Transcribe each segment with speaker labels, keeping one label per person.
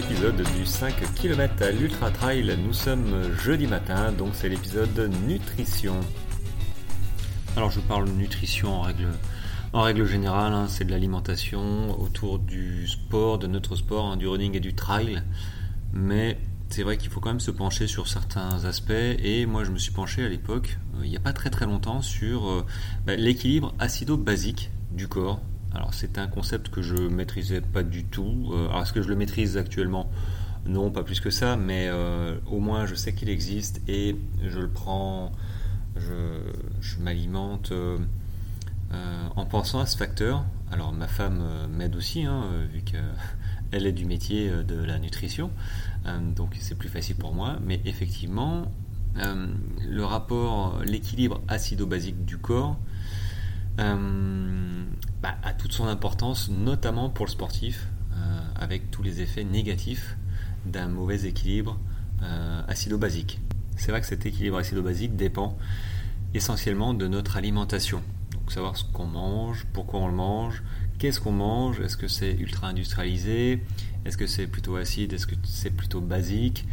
Speaker 1: épisode du 5 km à l'Ultra Trail. Nous sommes jeudi matin, donc c'est l'épisode nutrition. Alors je parle nutrition en règle, en règle générale, hein, c'est de l'alimentation autour du sport, de notre sport, hein, du running et du trail. Mais c'est vrai qu'il faut quand même se pencher sur certains aspects et moi je me suis penché à l'époque, euh, il n'y a pas très très longtemps, sur euh, bah, l'équilibre acido-basique du corps alors c'est un concept que je maîtrisais pas du tout. Euh, alors est-ce que je le maîtrise actuellement? Non, pas plus que ça, mais euh, au moins je sais qu'il existe et je le prends, je, m'alimente euh, en pensant à ce facteur. Alors ma femme m'aide aussi, hein, vu qu'elle est du métier de la nutrition, donc c'est plus facile pour moi. Mais effectivement, le rapport, l'équilibre acido-basique du corps, euh, bah, a toute son importance, notamment pour le sportif, euh, avec tous les effets négatifs d'un mauvais équilibre euh, acido-basique. C'est vrai que cet équilibre acido-basique dépend essentiellement de notre alimentation. Donc savoir ce qu'on mange, pourquoi on le mange, qu'est-ce qu'on mange, est-ce que c'est ultra industrialisé, est-ce que c'est plutôt acide, est-ce que c'est plutôt basique,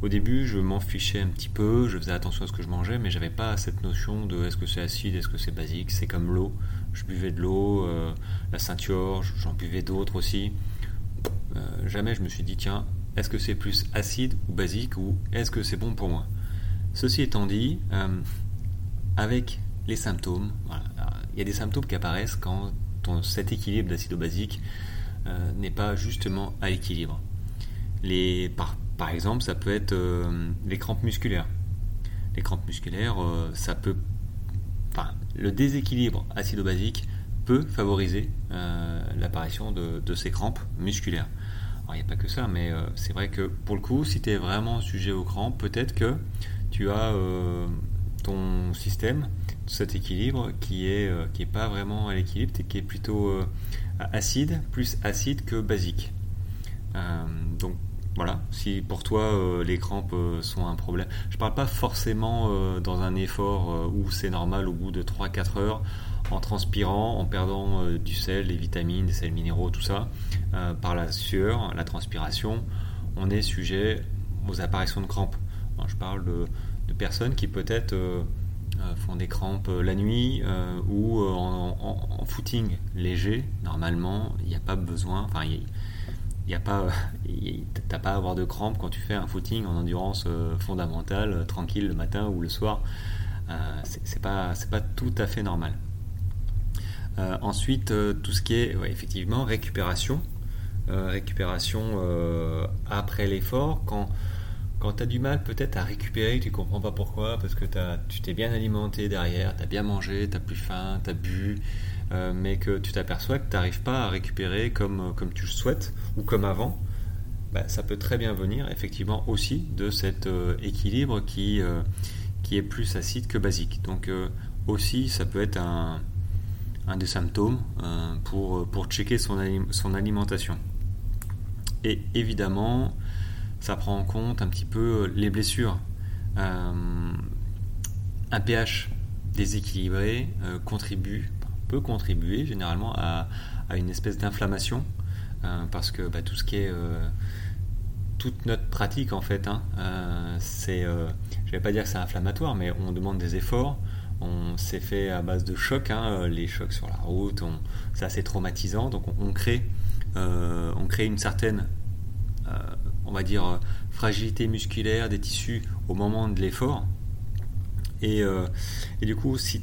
Speaker 1: au début, je m'en fichais un petit peu, je faisais attention à ce que je mangeais, mais j'avais pas cette notion de est-ce que c'est acide, est-ce que c'est basique. C'est comme l'eau. Je buvais de l'eau, euh, la ceinture, j'en buvais d'autres aussi. Euh, jamais je me suis dit, tiens, est-ce que c'est plus acide ou basique ou est-ce que c'est bon pour moi? Ceci étant dit, euh, avec les symptômes, il y a des symptômes qui apparaissent quand cet équilibre d'acido-basique n'est pas justement à l'équilibre. Les, par, par exemple, ça peut être euh, les crampes musculaires. Les crampes musculaires, euh, ça peut. Enfin, le déséquilibre acido-basique peut favoriser euh, l'apparition de, ces crampes musculaires. Alors, il n'y a pas que ça, mais c'est vrai que pour le coup, si tu es vraiment sujet aux crampes, peut-être que tu as ton système, cet équilibre qui est, qui pas vraiment à l'équilibre, qui est plutôt acide, plus acide que basique. donc voilà, si pour toi euh, les crampes euh, sont un problème. Je ne parle pas forcément euh, dans un effort où c'est normal au bout de 3-4 heures, en transpirant, en perdant du sel, des vitamines, des sels minéraux, tout ça, par la sueur, la transpiration, on est sujet aux apparitions de crampes. je parle de, personnes qui peut-être font des crampes la nuit ou en, footing léger. Normalement, il n'y a pas besoin, a pas, t'as pas à avoir de crampes quand tu fais un footing en endurance euh, fondamentale, euh, tranquille le matin ou le soir. Euh, c'est pas, c'est pas tout à fait normal. ensuite, tout ce qui est effectivement récupération, récupération après l'effort, quand quand tu as du mal peut-être à récupérer, tu comprends pas pourquoi, parce que tu t'es bien alimenté derrière, tu as bien mangé, tu as plus faim, tu as bu, euh, mais que tu t'aperçois que tu n'arrives pas à récupérer comme, euh, comme tu le souhaites ou comme avant, bah, ça peut très bien venir effectivement aussi de cet euh, équilibre qui, qui est plus acide que basique. Donc aussi ça peut être un, un des symptômes pour, pour checker son, son alimentation. Et évidemment, ça prend en compte un petit peu les blessures. un pH déséquilibré contribue peut contribuer généralement à, une espèce d'inflammation euh, parce que bah, tout ce qui est euh, toute notre pratique en fait, hein, euh, c'est, je vais pas dire que c'est inflammatoire, mais on demande des efforts. On s'est fait à base de chocs, hein, les chocs sur la route, c'est assez traumatisant, donc on, crée, on crée une certaine, on va dire, fragilité musculaire des tissus au moment de l'effort. Et, et, du coup, si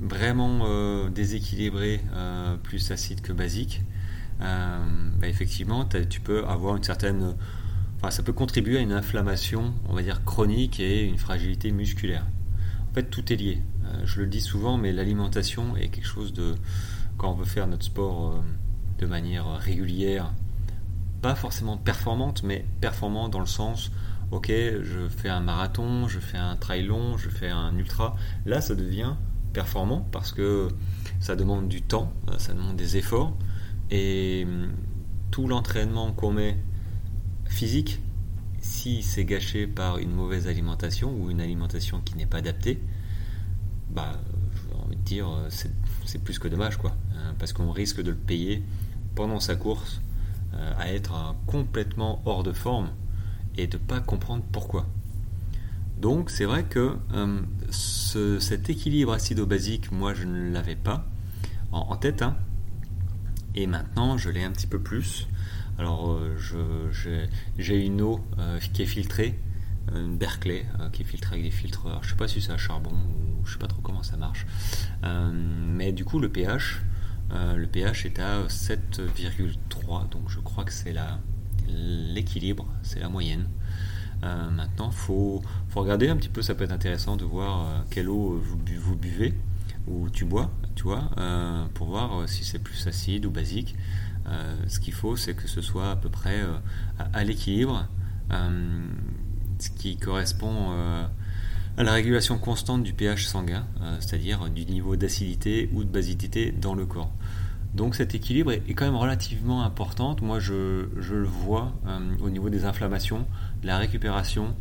Speaker 1: vraiment euh, déséquilibré, euh, plus acide que basique, euh, bah, effectivement, tu peux avoir une certaine. Enfin, ça peut contribuer à une inflammation, on va dire chronique et une fragilité musculaire. En fait, tout est lié. je le dis souvent, mais l'alimentation est quelque chose de. Quand on veut faire notre sport de manière régulière, pas forcément performante, mais performant dans le sens ok, je fais un marathon, je fais un trail long, je fais un ultra. Là, ça devient performant parce que ça demande du temps, ça demande des efforts. Et hum, tout l'entraînement qu'on met physique, si c'est gâché par une mauvaise alimentation ou une alimentation qui n'est pas adaptée, bah, j'ai envie de dire, c'est plus que dommage, quoi. Hein, parce qu'on risque de le payer pendant sa course à être complètement hors de forme et de ne pas comprendre pourquoi. Donc c'est vrai que cet équilibre acido-basique, moi je ne l'avais pas en, tête, hein. et maintenant je l'ai un petit peu plus. Alors j'ai une eau qui est filtrée, une Berkeley qui est filtrée avec des filtres. je ne sais pas si c'est à charbon ou je sais pas trop comment ça marche. mais du coup le pH, le pH est à 7,3, donc je crois que c'est l'équilibre, c'est la moyenne. maintenant, faut, faut regarder un petit peu, ça peut être intéressant de voir quelle eau vous, buvez ou tu bois, tu vois, pour voir si c'est plus acide ou basique. ce qu'il faut, c'est que ce soit à peu près à l'équilibre ce qui correspond euh, à la régulation constante du pH sanguin, euh, c'est-à-dire du niveau d'acidité ou de basicité dans le corps. Donc cet équilibre est, quand même relativement important. Moi, je, le vois euh, au niveau des inflammations, la récupération.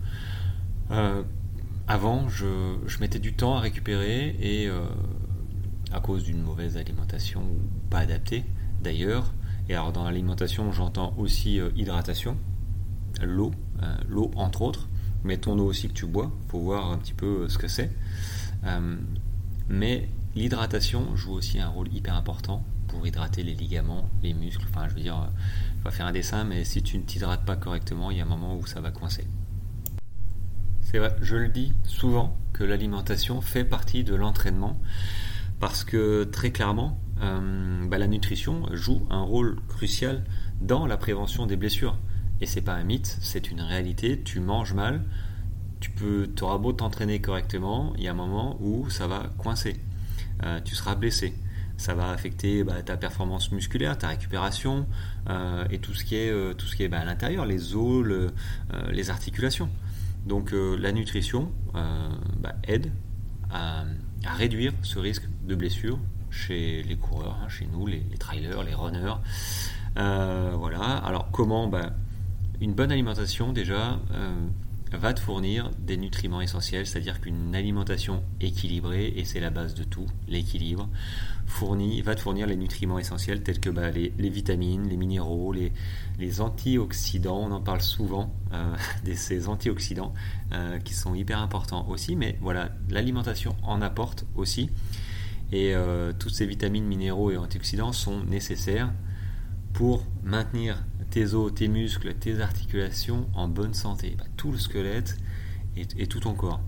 Speaker 1: avant, je, mettais du temps à récupérer et à cause d'une mauvaise alimentation ou pas adaptée d'ailleurs. Et alors dans l'alimentation, j'entends aussi hydratation, l'eau, l'eau entre autres mais ton eau aussi que tu bois, pour voir un petit peu ce que c'est. Euh, mais l'hydratation joue aussi un rôle hyper important pour hydrater les ligaments, les muscles. Enfin, je veux dire, on va faire un dessin, mais si tu ne t'hydrates pas correctement, il y a un moment où ça va coincer. C'est vrai, je le dis souvent que l'alimentation fait partie de l'entraînement parce que très clairement, euh, bah, la nutrition joue un rôle crucial dans la prévention des blessures. Et c'est pas un mythe, c'est une réalité. Tu manges mal, tu peux, auras beau t'entraîner correctement, il y a un moment où ça va coincer. Euh, tu seras blessé. Ça va affecter bah, ta performance musculaire, ta récupération euh, et tout ce qui est, euh, tout ce qui est bah, à l'intérieur, les os, les articulations. Donc la nutrition bah, aide à, réduire ce risque de blessure chez les coureurs, hein, chez nous, les, les, trailers, les runners. voilà. Alors comment une bonne alimentation, déjà, euh, va te fournir des nutriments essentiels, c'est-à-dire qu'une alimentation équilibrée, et c'est la base de tout, l'équilibre, va te fournir les nutriments essentiels tels que bah, les, vitamines, les minéraux, les, antioxydants, on en parle souvent, euh, de ces antioxydants euh, qui sont hyper importants aussi, mais voilà, l'alimentation en apporte aussi, et toutes ces vitamines, minéraux et antioxydants sont nécessaires pour maintenir tes os, tes muscles, tes articulations en bonne santé. Bah, tout le squelette et, tout ton corps.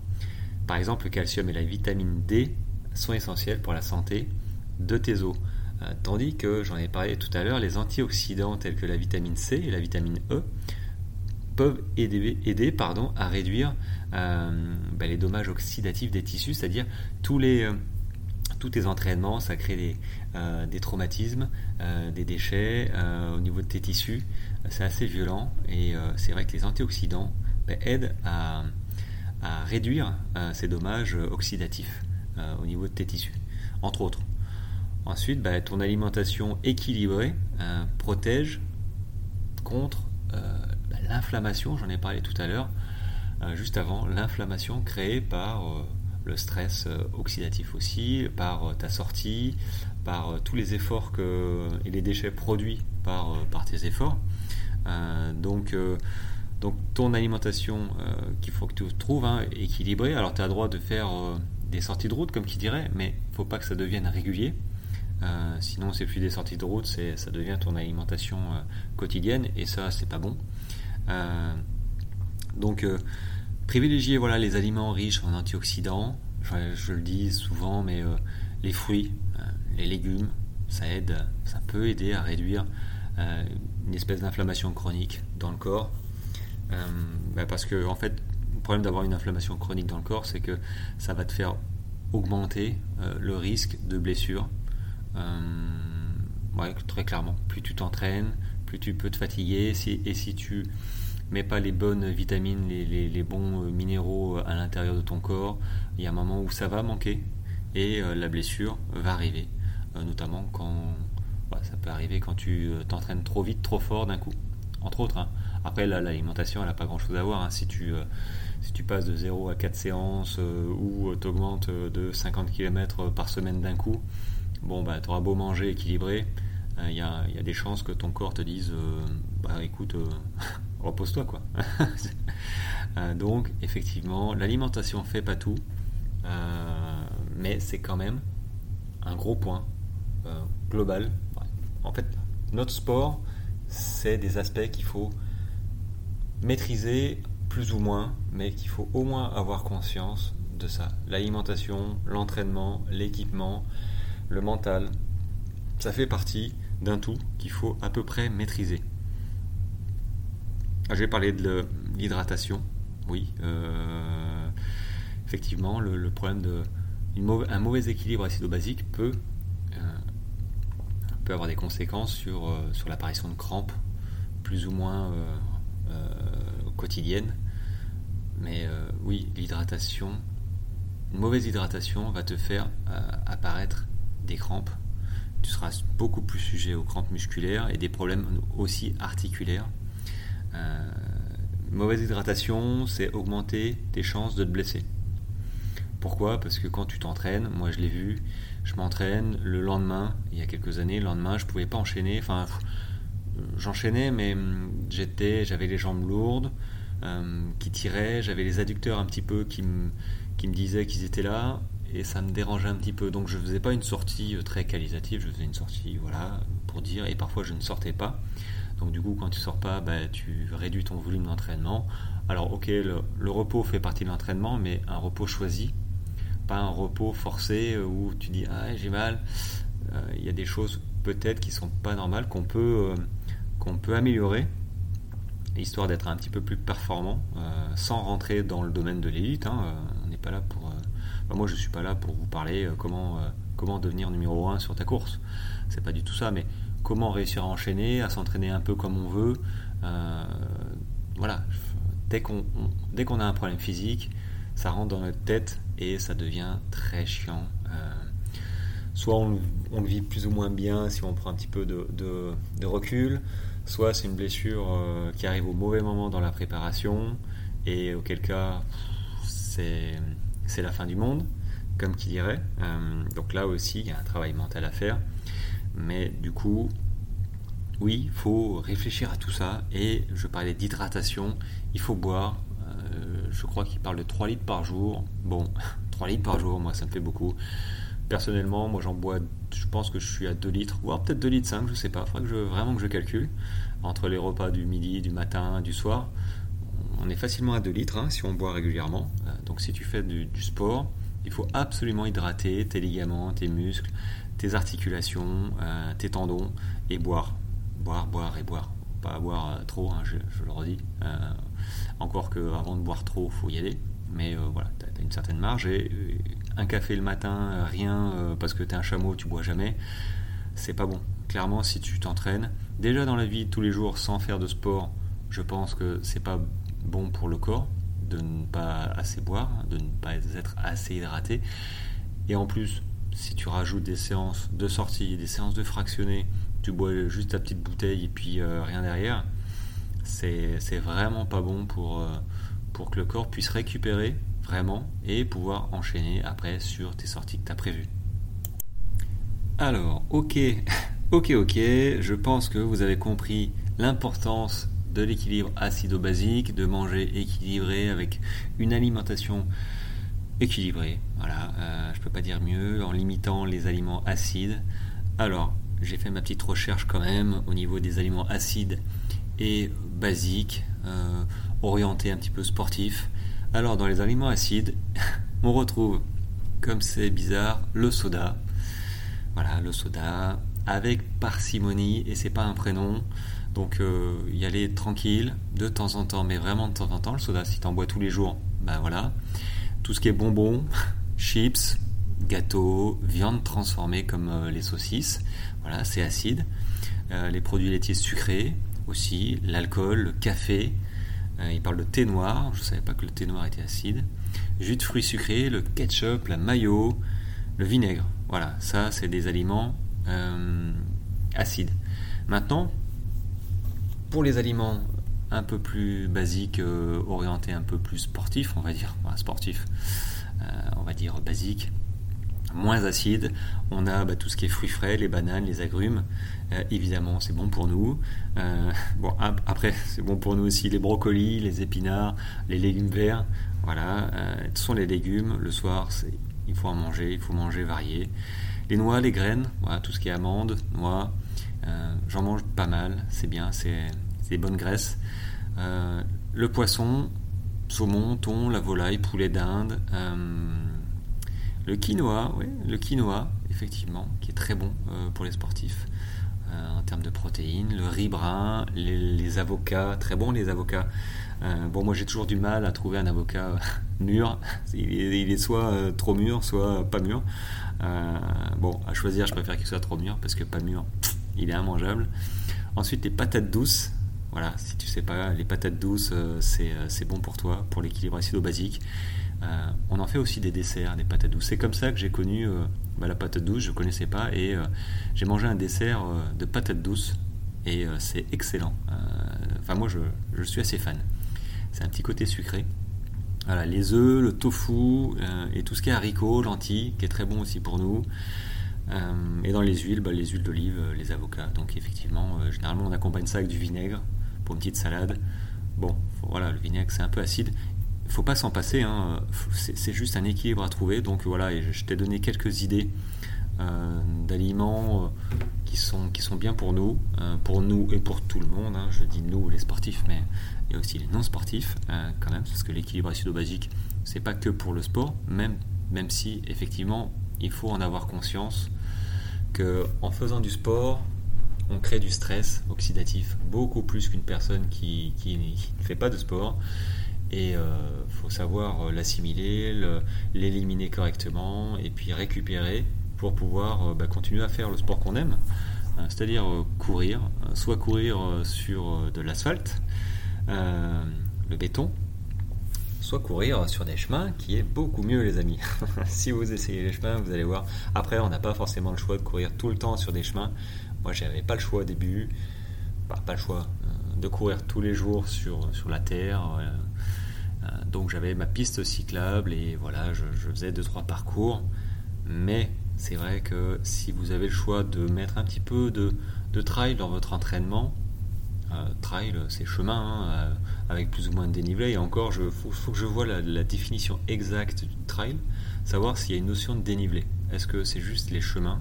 Speaker 1: Par exemple, le calcium et la vitamine D sont essentiels pour la santé de tes os. Euh, tandis que, j'en ai parlé tout à l'heure, les antioxydants tels que la vitamine C et la vitamine E peuvent aider, à réduire euh, bah, les dommages oxydatifs des tissus, c'est-à-dire tous les, euh, tous tes entraînements, ça crée des, euh, traumatismes, euh, des déchets euh, au niveau de tes tissus. C'est assez violent et c'est vrai que les antioxydants ben, aident à, réduire ces dommages oxydatifs au niveau de tes tissus, entre autres. Ensuite, ben, ton alimentation équilibrée protège contre ben, l'inflammation, j'en ai parlé tout à l'heure, juste avant, l'inflammation créée par le stress euh, oxydatif aussi, par euh, ta sortie, par euh, tous les efforts que, et les déchets produits par, par tes efforts. donc, donc ton alimentation qu'il faut que tu trouves hein, équilibrée. Alors tu as le droit de faire des sorties de route comme qui dirait, mais il faut pas que ça devienne régulier. sinon c'est plus des sorties de route, ça devient ton alimentation quotidienne et ça c'est pas bon. donc Privilégier les aliments riches en antioxydants, je, le dis souvent, mais euh, les fruits, euh, les légumes, ça aide, ça peut aider à réduire euh, une espèce d'inflammation chronique dans le corps. Bah, parce que en fait, le problème d'avoir une inflammation chronique dans le corps, c'est que ça va te faire augmenter le risque de blessure. très clairement. Plus tu t'entraînes, plus tu peux te fatiguer. et si tu mets pas les bonnes vitamines, les, bons euh, minéraux euh, à l'intérieur de ton corps, il y a un moment où ça va manquer et euh, la blessure va arriver. notamment quand bah, ça peut arriver quand tu t'entraînes trop vite, trop fort d'un coup. Entre autres. Hein. Après, l'alimentation, elle n'a pas grand chose à voir. Hein. Si, tu, si tu passes de 0 à 4 séances ou tu augmentes de 50 km par semaine d'un coup, bon, bah, tu auras beau manger équilibré, il y, a, des chances que ton corps te dise bah écoute, repose-toi quoi. donc effectivement, l'alimentation fait pas tout, mais c'est quand même un gros point global. En fait, notre sport, c'est des aspects qu'il faut maîtriser plus ou moins, mais qu'il faut au moins avoir conscience de ça. L'alimentation, l'entraînement, l'équipement, le mental, ça fait partie d'un tout qu'il faut à peu près maîtriser. Ah, je vais parler de l'hydratation. Oui, euh, effectivement, le, problème un mauvais équilibre acido-basique peut, euh, peut avoir des conséquences sur, euh, sur l'apparition de crampes plus ou moins quotidiennes. Mais oui, l'hydratation, une mauvaise hydratation va te faire apparaître des crampes. Tu seras beaucoup plus sujet aux crampes musculaires et des problèmes aussi articulaires. Euh, mauvaise hydratation, c'est augmenter tes chances de te blesser. Pourquoi? Parce que quand tu t'entraînes, moi je l'ai vu, je m'entraîne le lendemain, il y a quelques années, le lendemain je pouvais pas enchaîner, enfin j'enchaînais mais hum, j'étais, j'avais les jambes lourdes, euh, qui tiraient, j'avais les adducteurs un petit peu qui me, disaient qu'ils étaient là, et ça me dérangeait un petit peu. Donc je faisais pas une sortie euh, très qualitative, je faisais une sortie voilà pour dire et parfois je ne sortais pas. Donc du coup quand tu sors pas, bah, tu réduis ton volume d'entraînement. Alors ok, le, repos fait partie de l'entraînement, mais un repos choisi, pas un repos forcé euh, où tu dis ah j'ai mal. Euh, il y a des choses peut-être qui sont pas normales qu'on peut qu'on peut améliorer histoire d'être un petit peu plus performant sans rentrer dans le domaine de l'élite. Hein, on n'est pas là pour moi, je suis pas là pour vous parler euh, comment, euh, comment devenir numéro 1 sur ta course. C'est pas du tout ça, mais comment réussir à enchaîner, à s'entraîner un peu comme on veut. Euh, voilà, dès qu'on a un problème physique, ça rentre dans notre tête et ça devient très chiant. soit on, le vit plus ou moins bien si on prend un petit peu de, recul, soit c'est une blessure qui arrive au mauvais moment dans la préparation et auquel cas c'est la fin du monde, comme qui dirait. Euh, donc là aussi, il y a un travail mental à faire. Mais du coup, oui, il faut réfléchir à tout ça. Et je parlais d'hydratation, il faut boire. Euh, je crois qu'il parle de 3 litres par jour. Bon, 3 litres par jour, moi ça me fait beaucoup. Personnellement, moi j'en bois, je pense que je suis à 2 litres, voire peut-être 2 litres 5, je sais pas. Il faudrait que je, vraiment que je calcule. Entre les repas du midi, du matin, du soir on est facilement à 2 litres hein, si on boit régulièrement. Euh, donc si tu fais du, sport, il faut absolument hydrater tes ligaments, tes muscles, tes articulations, euh, tes tendons et boire. Boire, boire et boire. Pas boire euh, trop, hein, je, le redis. encore qu'avant de boire trop, il faut y aller. Mais voilà, tu as, une certaine marge. Un café le matin, rien, parce que tu es un chameau, tu bois jamais, c'est pas bon. Clairement, si tu t'entraînes, déjà dans la vie tous les jours sans faire de sport, je pense que c'est pas bon pour le corps de ne pas assez boire, de ne pas être assez hydraté. Et en plus, si tu rajoutes des séances de sortie, des séances de fractionner, tu bois juste ta petite bouteille et puis euh, rien derrière, c'est vraiment pas bon pour, euh, pour que le corps puisse récupérer vraiment et pouvoir enchaîner après sur tes sorties que tu as prévues. Alors, ok, ok, ok, je pense que vous avez compris l'importance de l'équilibre acido-basique, de manger équilibré avec une alimentation équilibrée. Voilà, euh, je peux pas dire mieux, en limitant les aliments acides. Alors, j'ai fait ma petite recherche quand même au niveau des aliments acides et basiques, euh, orientés un petit peu sportifs. Alors, dans les aliments acides, on retrouve, comme c'est bizarre, le soda. Voilà, le soda avec parcimonie, et c'est pas un prénom. Donc euh, y aller tranquille, de temps en temps, mais vraiment de temps en temps. Le soda, si tu en bois tous les jours, ben voilà. Tout ce qui est bonbons, chips, gâteaux, viande transformée comme euh, les saucisses, voilà, c'est acide. Euh, les produits laitiers sucrés aussi, l'alcool, le café. il parle de thé noir, je ne savais pas que le thé noir était acide. Jus de fruits sucrés, le ketchup, la mayo, le vinaigre. Voilà, ça c'est des aliments acides. Maintenant, pour les aliments un peu plus basiques, euh, orientés un peu plus sportifs, on va dire, sportif, euh, on va dire basique, moins acide. On a bah, tout ce qui est fruits frais, les bananes, les agrumes. Euh, évidemment, c'est bon pour nous. Bon, après, c'est bon pour nous aussi les brocolis, les épinards, les légumes verts. Voilà, ce sont les légumes. Le soir, il faut en manger, il faut manger varié. Les noix, les graines, voilà, tout ce qui est amandes, noix. J'en mange pas mal, c'est bien, c'est des bonnes graisses. le poisson, saumon, thon, la volaille, poulet d'Inde. Le quinoa, oui, le quinoa, effectivement, qui est très bon euh, pour les sportifs euh, en termes de protéines. Le riz brun, les, avocats, très bon les avocats. Euh, bon, moi j'ai toujours du mal à trouver un avocat mûr. Il est, soit trop mûr, soit pas mûr. bon, à choisir, je préfère qu'il soit trop mûr parce que pas mûr, il est immangeable. Ensuite, les patates douces. Voilà, si tu sais pas, les patates douces, c'est bon pour toi, pour l'équilibre acido-basique. Euh, on en fait aussi des desserts, des patates douces. C'est comme ça que j'ai connu euh, bah, la patate douce, je ne connaissais pas, et euh, j'ai mangé un dessert de patates douces, et c'est excellent. Enfin, moi, je, suis assez fan. C'est un petit côté sucré. Voilà, les œufs, le tofu, et tout ce qui est haricots, lentilles, qui est très bon aussi pour nous. et dans les huiles, bah, les huiles d'olive, les avocats. Donc effectivement, généralement on accompagne ça avec du vinaigre pour une petite salade. Bon, voilà, le vinaigre c'est un peu acide faut pas s'en passer, hein. c'est juste un équilibre à trouver. Donc voilà, je t'ai donné quelques idées euh, d'aliments euh, qui, sont, bien pour nous, euh, pour nous et pour tout le monde. Hein. Je dis nous les sportifs, mais il y a aussi les non sportifs quand même, parce que l'équilibre acido-basique, c'est pas que pour le sport, même, même si effectivement il faut en avoir conscience que en faisant du sport, on crée du stress oxydatif beaucoup plus qu'une personne qui, ne fait pas de sport. Et il euh, faut savoir euh, l'assimiler, l'éliminer correctement et puis récupérer pour pouvoir euh, bah, continuer à faire le sport qu'on aime, c'est-à-dire courir, soit courir sur de l'asphalte, le béton, courir sur des chemins qui est beaucoup mieux les amis. si vous essayez les chemins, vous allez voir. Après, on n'a pas forcément le choix de courir tout le temps sur des chemins. Moi, j'avais pas le choix au début, pas le choix, de courir tous les jours sur, sur la terre. Euh, donc j'avais ma piste cyclable et voilà, je, faisais deux trois parcours. Mais c'est vrai que si vous avez le choix de mettre un petit peu de, trail dans votre entraînement, euh, trail c'est chemin hein, euh, avec plus ou moins de dénivelé. Et encore, il faut, que je vois la, définition exacte du trail, savoir s'il y a une notion de dénivelé. Est-ce que c'est juste les chemins?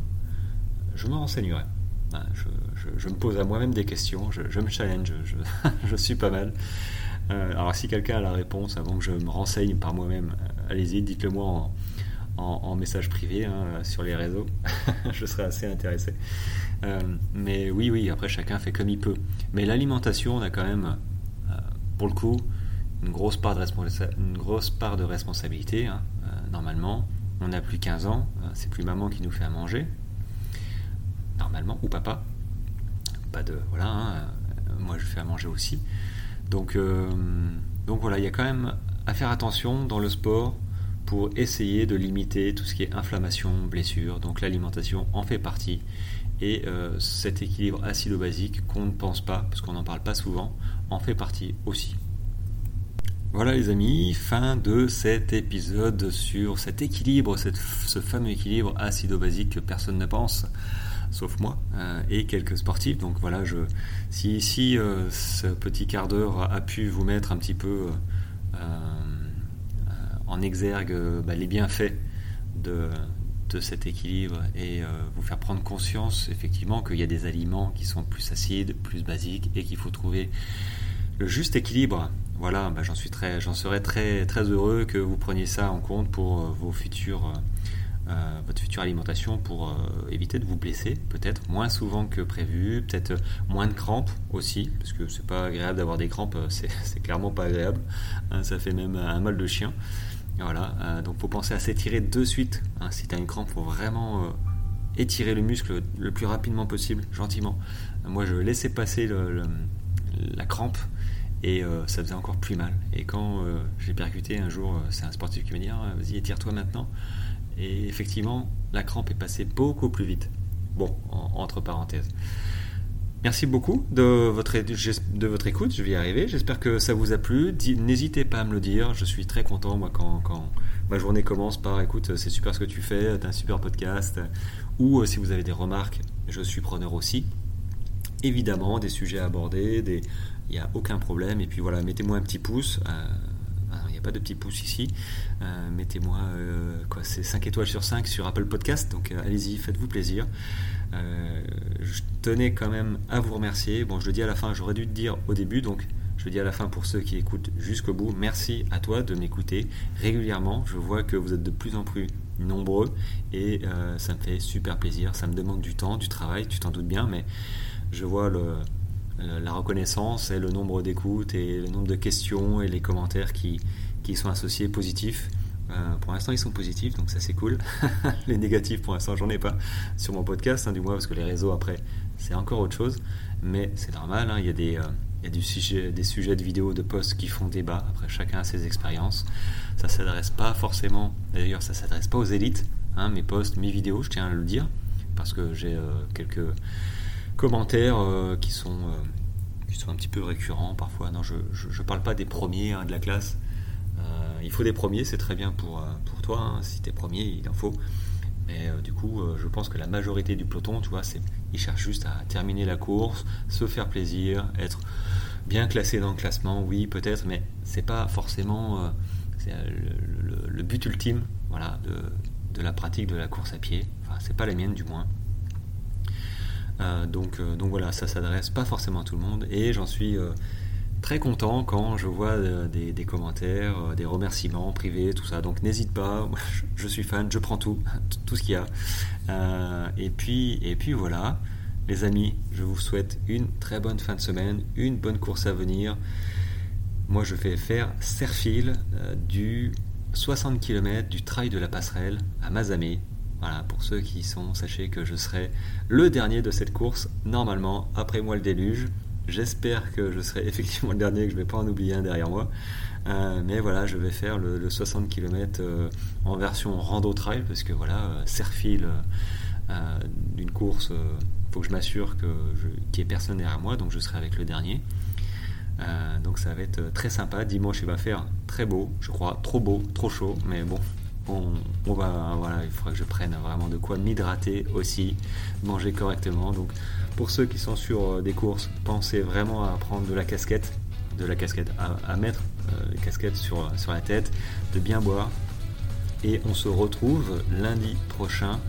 Speaker 1: Je me renseignerai. Je, me pose à moi-même des questions, je, me challenge, je, suis pas mal. Euh, alors si quelqu'un a la réponse avant que je me renseigne par moi-même, euh, allez-y, dites-le moi en, message privé hein, sur les réseaux. je serais assez intéressé. Euh, mais oui, oui, après chacun fait comme il peut. Mais l'alimentation, on a quand même, pour le coup, une grosse part de, une grosse part de responsabilité. Hein, normalement, on n'a plus 15 ans, c'est plus maman qui nous fait à manger. Normalement, ou papa. Pas de. Voilà, hein, moi je fais à manger aussi. Donc, euh, donc voilà, il y a quand même à faire attention dans le sport pour essayer de limiter tout ce qui est inflammation, blessure. Donc l'alimentation en fait partie. Et euh, cet équilibre acido-basique qu'on ne pense pas, parce qu'on n'en parle pas souvent, en fait partie aussi. Voilà les amis, fin de cet épisode sur cet équilibre, ce fameux équilibre acido-basique que personne ne pense sauf moi, euh, et quelques sportifs. Donc voilà, je, si, si euh, ce petit quart d'heure a pu vous mettre un petit peu euh, en exergue bah, les bienfaits de, cet équilibre et vous faire prendre conscience effectivement qu'il y a des aliments qui sont plus acides, plus basiques et qu'il faut trouver le juste équilibre. Voilà, bah, j'en suis très, j'en serais très très heureux que vous preniez ça en compte pour vos futurs euh, votre future alimentation pour euh, éviter de vous blesser, peut-être moins souvent que prévu, peut-être moins de crampes aussi, parce que c'est pas agréable d'avoir des crampes, euh, c'est clairement pas agréable, hein, ça fait même un mal de chien. Voilà, donc faut penser à s'étirer de suite. Hein, si tu as une crampe, faut vraiment étirer le muscle le plus rapidement possible, gentiment. Moi, je laissais passer la crampe et ça faisait encore plus mal. Et quand j'ai percuté un jour, c'est un sportif qui m'a dit ah, Vas-y, étire-toi maintenant. Et effectivement, la crampe est passée beaucoup plus vite. Bon, entre parenthèses. Merci beaucoup de votre, écoute, je vais y arriver. J'espère que ça vous a plu. N'hésitez pas à me le dire, je suis très content moi quand, quand ma journée commence par écoute, c'est super ce que tu fais, t'as un super podcast. Ou euh, si vous avez des remarques, je suis preneur aussi. Évidemment, des sujets à aborder, il n'y a aucun problème. Et puis voilà, mettez-moi un petit pouce. Euh, pas de petit pouce ici. Euh, mettez-moi quoi, c'est 5 étoiles sur 5 sur Apple Podcast. Donc allez-y, faites-vous plaisir. Euh, je tenais quand même à vous remercier. Bon, je le dis à la fin, j'aurais dû le dire au début, donc je le dis à la fin pour ceux qui écoutent jusqu'au bout. Merci à toi de m'écouter régulièrement. Je vois que vous êtes de plus en plus nombreux et euh, ça me fait super plaisir. Ça me demande du temps, du travail, tu t'en doutes bien, mais je vois la reconnaissance et le nombre d'écoutes et le nombre de questions et les commentaires qui, qui sont associés positifs. Euh, pour l'instant, ils sont positifs, donc ça c'est cool. les négatifs, pour l'instant, j'en ai pas sur mon podcast, hein, du moins, parce que les réseaux, après, c'est encore autre chose. Mais c'est normal, hein, il y a, des, euh, du sujet, des sujets de vidéos, de posts qui font débat. Après, chacun a ses expériences. Ça s'adresse pas forcément, d'ailleurs, ça s'adresse pas aux élites. Hein, mes posts, mes vidéos, je tiens à le dire, parce que j'ai euh, quelques commentaires qui sont qui sont un petit peu récurrents parfois. Non, je ne parle pas des premiers de la classe. Euh, il faut des premiers, c'est très bien pour, euh, pour toi. Hein. Si tu es premier, il en faut. Mais euh, du coup, je pense que la majorité du peloton, tu vois, c'est, ils cherchent juste à terminer la course, se faire plaisir, être bien classé dans le classement, oui, peut-être, mais c'est pas forcément le, but ultime voilà, de, la pratique de la course à pied. Enfin, c'est pas la mienne, du moins. donc, donc voilà, ça s'adresse pas forcément à tout le monde et j'en suis très content quand je vois euh, des, commentaires, euh, des remerciements privés, tout ça. Donc n'hésite pas, je suis fan, je prends tout, tout ce qu'il y a. Euh, et, puis, et puis voilà, les amis, je vous souhaite une très bonne fin de semaine, une bonne course à venir. Moi, je vais faire Serfil du 60 km du trail de la passerelle à Mazamé. Voilà, pour ceux qui sont, sachez que je serai le dernier de cette course, normalement, après moi le déluge. J'espère que je serai effectivement le dernier, que je ne vais pas en oublier un derrière moi. Euh, mais voilà, je vais faire le, 60 km euh, en version rando trail parce que voilà, euh, serre-fil d'une course, il faut que je m'assure qu'il n'y ait personne derrière moi, donc je serai avec le dernier. donc ça va être très sympa. Dimanche, il va faire très beau, je crois, trop beau, trop chaud, mais bon, on, va, voilà, il faudra que je prenne vraiment de quoi m'hydrater aussi, manger correctement. Donc, pour ceux qui sont sur euh, des courses, pensez vraiment à prendre de la casquette, de la casquette, à, mettre euh, les casquettes sur, sur la tête, de bien boire. Et on se retrouve lundi prochain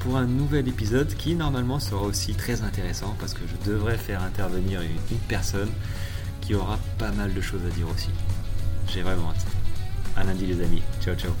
Speaker 1: pour un nouvel épisode qui normalement sera aussi très intéressant parce que je devrais faire intervenir une, une personne qui aura pas mal de choses à dire aussi. J'ai vraiment hâte. À lundi les amis. Ciao ciao.